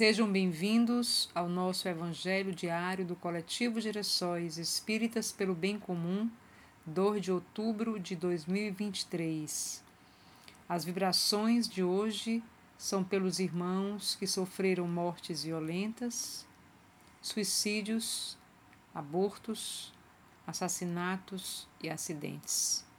Sejam bem-vindos ao nosso Evangelho diário do Coletivo Gerações Espíritas pelo Bem Comum, 2 de outubro de 2023. As vibrações de hoje são pelos irmãos que sofreram mortes violentas, suicídios, abortos, assassinatos e acidentes.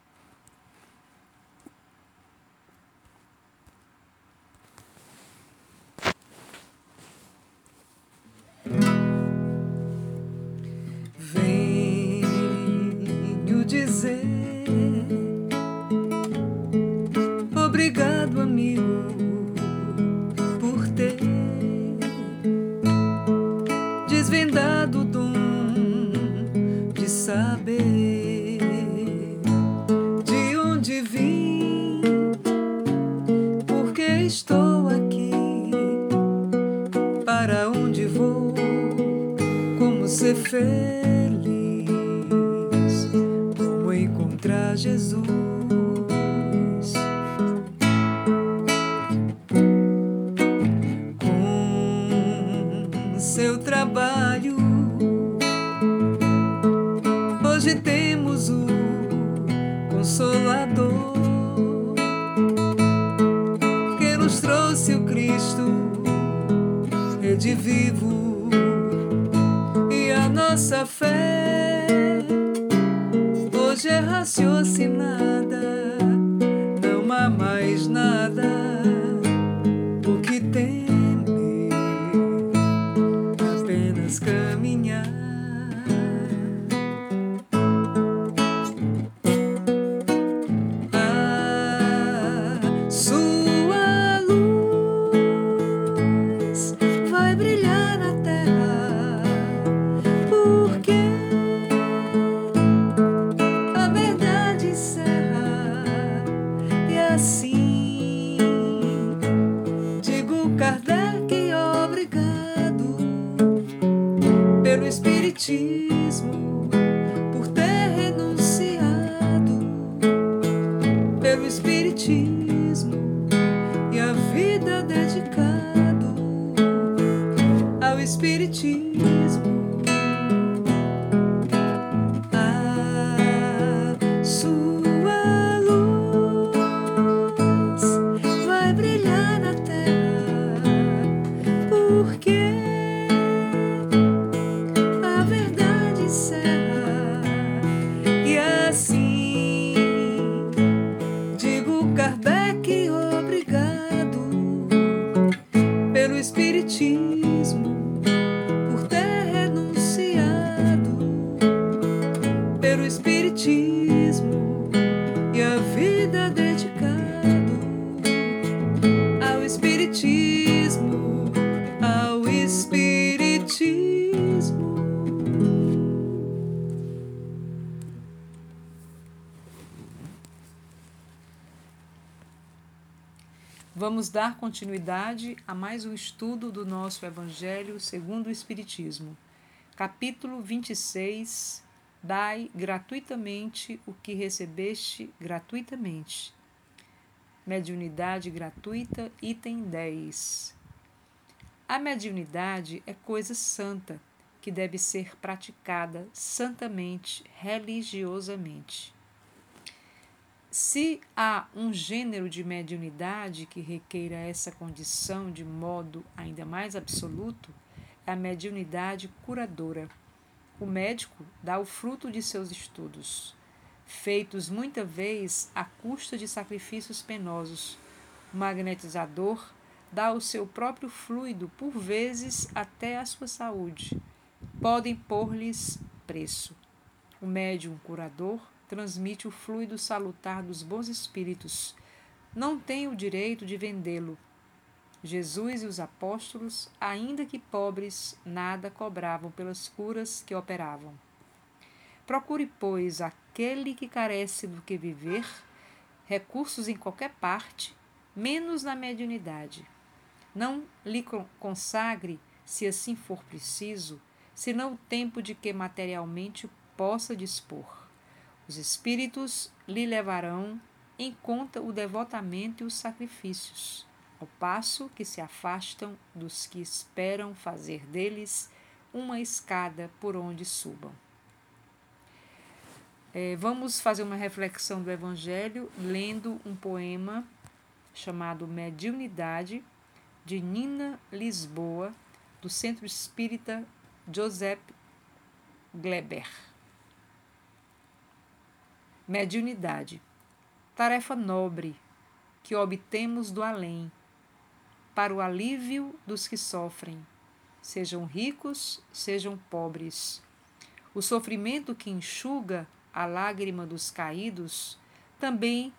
Feliz, como encontrar Jesus. seu trabalho. Hoje temos o Consolador que nos trouxe o Cristo, rede vivo, nossa fé. Hoje é raciocinada, não há mais nada. Espiritismo pelo Espiritismo e a vida dedicado ao Espiritismo. Espiritismo e a vida dedicado ao Espiritismo, ao Espiritismo. Vamos dar continuidade a mais um estudo do nosso Evangelho segundo o Espiritismo. Capítulo 26. Dai gratuitamente o que recebeste gratuitamente. Mediunidade gratuita, item 10. A mediunidade é coisa santa, que deve ser praticada santamente, religiosamente. Se há um gênero de mediunidade que requeira essa condição de modo ainda mais absoluto, é a mediunidade curadora. O médico dá o fruto de seus estudos, feitos muita vez à custa de sacrifícios penosos. O magnetizador dá o seu próprio fluido, por vezes até a sua saúde. Podem pôr-lhes preço. O médium curador transmite o fluido salutar dos bons espíritos. Não tem o direito de vendê-lo. Jesus e os apóstolos, ainda que pobres, nada cobravam pelas curas que operavam. Procure, pois, aquele que carece do que viver, recursos em qualquer parte, menos na mediunidade. Não lhe consagre, se assim for preciso, senão o tempo de que materialmente possa dispor. Os espíritos lhe levarão em conta o devotamento e os sacrifícios. Ao passo que se afastam dos que esperam fazer deles uma escada por onde subam. É, vamos fazer uma reflexão do Evangelho lendo um poema chamado Mediunidade, de Nina Lisboa, do Centro Espírita Joseph Gleber. Mediunidade tarefa nobre que obtemos do além, para o alívio dos que sofrem, sejam ricos, sejam pobres. O sofrimento que enxuga a lágrima dos caídos, também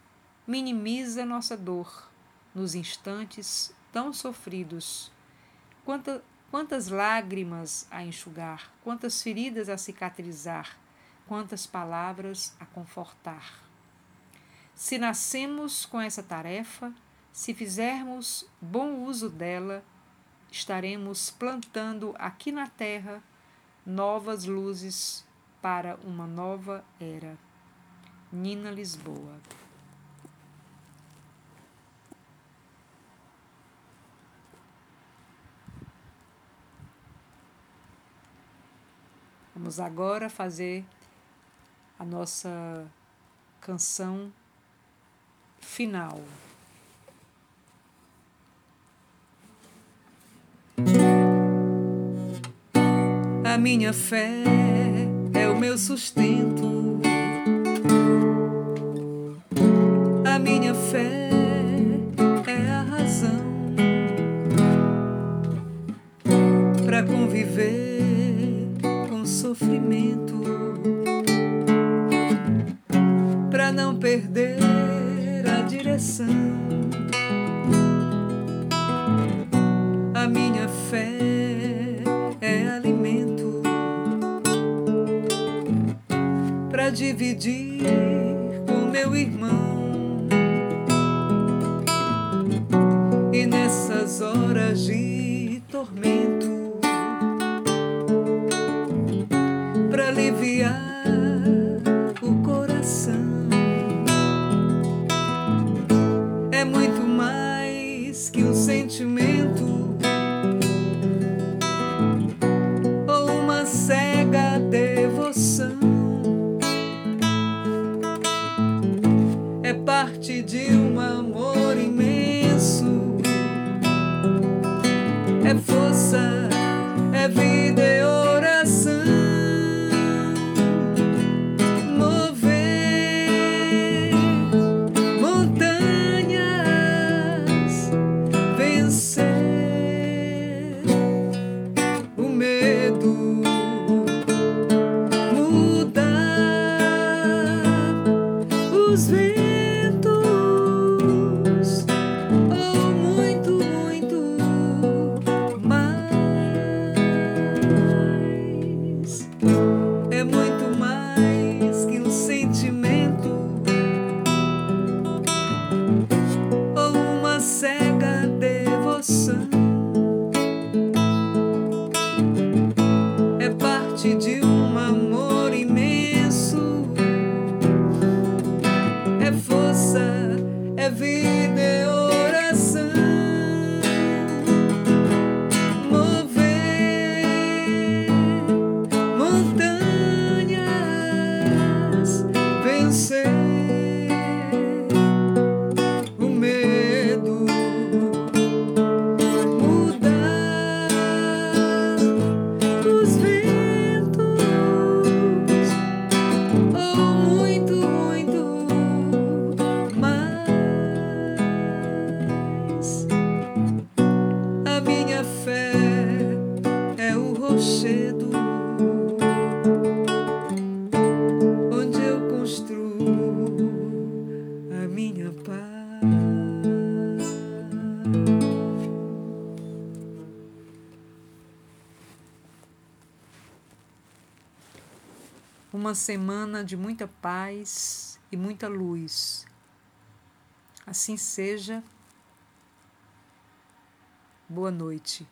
minimiza nossa dor nos instantes tão sofridos. Quanta, quantas lágrimas a enxugar, quantas feridas a cicatrizar, quantas palavras a confortar. Se nascemos com essa tarefa, se fizermos bom uso dela, estaremos plantando aqui na Terra novas luzes para uma nova era. Nina Lisboa. Vamos agora fazer a nossa canção final. Minha fé é o meu sustento. A minha fé é a razão para conviver dividir com meu irmão. E nessas horas de tormento, parte de um amor imenso. É força, é vida, é mais. Uma semana de muita paz e muita luz. Assim seja. Boa noite.